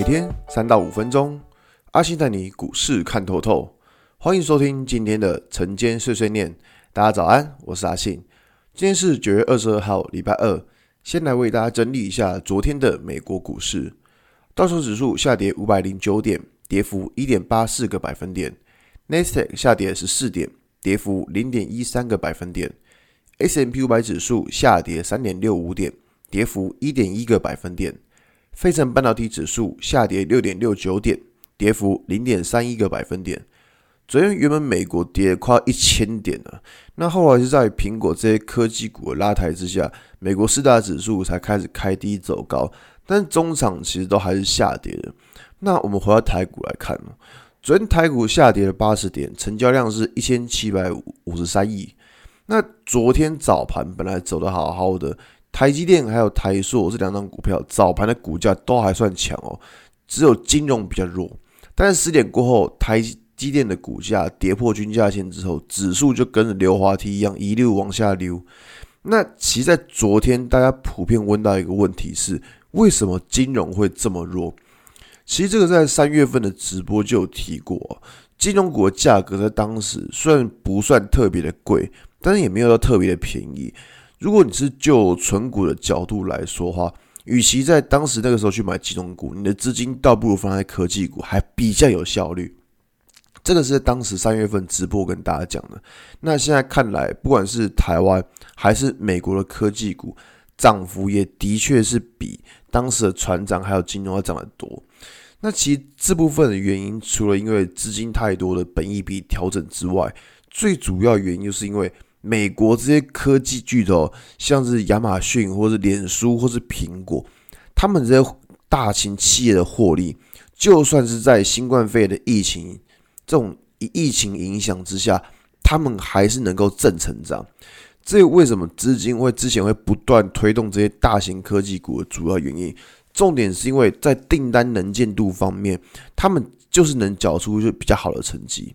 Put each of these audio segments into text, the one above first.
每天三到五分钟，阿信带你股市看透透。欢迎收听今天的晨间碎碎念。大家早安，我是阿信。今天是九月二十二号，礼拜二。先来为大家整理一下昨天的美国股市。道琼指数下跌五百零九点，跌幅一点八四个百分点。纳斯达克下跌十四点，跌幅零点一三个百分点。S M P 五百指数下跌三点六五点，跌幅一点一个百分点。费城半导体指数下跌六点六九点，跌幅零点三一个百分点。昨天原本美国跌快一千点了，那后来是在苹果这些科技股的拉抬之下，美国四大指数才开始开低走高，但中场其实都还是下跌的。那我们回到台股来看，昨天台股下跌了八十点，成交量是一千七百五十三亿。那昨天早盘本来走得好好的。台积电还有台塑这两张股票早盘的股价都还算强哦，只有金融比较弱。但是十点过后，台积电的股价跌破均价线之后，指数就跟着溜滑梯一样一路往下溜。那其实，在昨天大家普遍问到一个问题是：为什么金融会这么弱？其实这个在三月份的直播就有提过，金融股的价格在当时虽然不算特别的贵，但是也没有到特别的便宜。如果你是就存股的角度来说话，与其在当时那个时候去买金融股，你的资金倒不如放在科技股，还比较有效率。这个是当时三月份直播跟大家讲的。那现在看来，不管是台湾还是美国的科技股，涨幅也的确是比当时的船长还有金融要涨得多。那其实这部分的原因，除了因为资金太多的本益比调整之外，最主要原因就是因为。美国这些科技巨头，像是亚马逊或是脸书或是苹果，他们这些大型企业的获利，就算是在新冠肺炎的疫情这种疫情影响之下，他们还是能够正成长。这为什么资金会之前会不断推动这些大型科技股的主要原因？重点是因为在订单能见度方面，他们就是能缴出就比较好的成绩。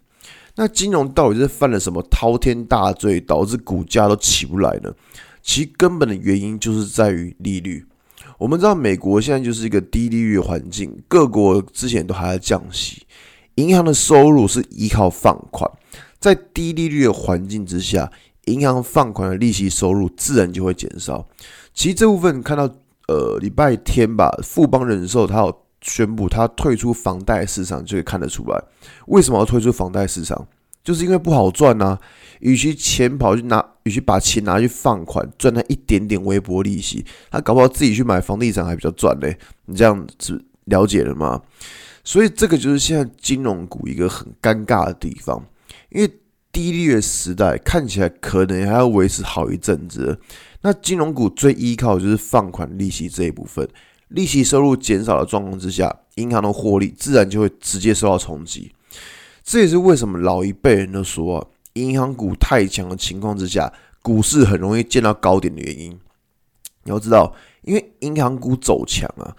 那金融到底是犯了什么滔天大罪，导致股价都起不来呢？其根本的原因就是在于利率。我们知道美国现在就是一个低利率环境，各国之前都还在降息，银行的收入是依靠放款，在低利率的环境之下，银行放款的利息收入自然就会减少。其实这部分看到呃礼拜天吧，富邦人寿它有。宣布他退出房贷市场，就可以看得出来，为什么要退出房贷市场？就是因为不好赚呐。与其钱跑去拿，与其把钱拿去放款，赚那一点点微薄利息，他搞不好自己去买房地产还比较赚嘞。你这样子了解了吗？所以这个就是现在金融股一个很尴尬的地方，因为低利率时代看起来可能还要维持好一阵子。那金融股最依靠就是放款利息这一部分。利息收入减少的状况之下，银行的获利自然就会直接受到冲击。这也是为什么老一辈人都说啊，银行股太强的情况之下，股市很容易见到高点的原因。你要知道，因为银行股走强啊，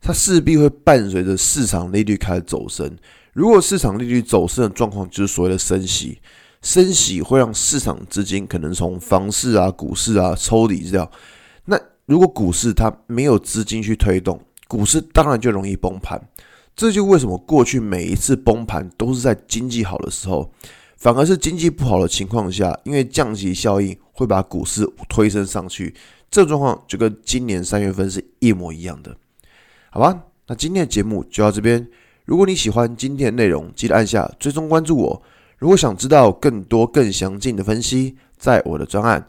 它势必会伴随着市场利率开始走升。如果市场利率走升的状况，就是所谓的升息，升息会让市场资金可能从房市啊、股市啊抽离掉。如果股市它没有资金去推动，股市当然就容易崩盘。这就为什么过去每一次崩盘都是在经济好的时候，反而是经济不好的情况下，因为降息效应会把股市推升上去。这状况就跟今年三月份是一模一样的，好吧？那今天的节目就到这边。如果你喜欢今天的内容，记得按下追踪关注我。如果想知道更多更详尽的分析，在我的专案。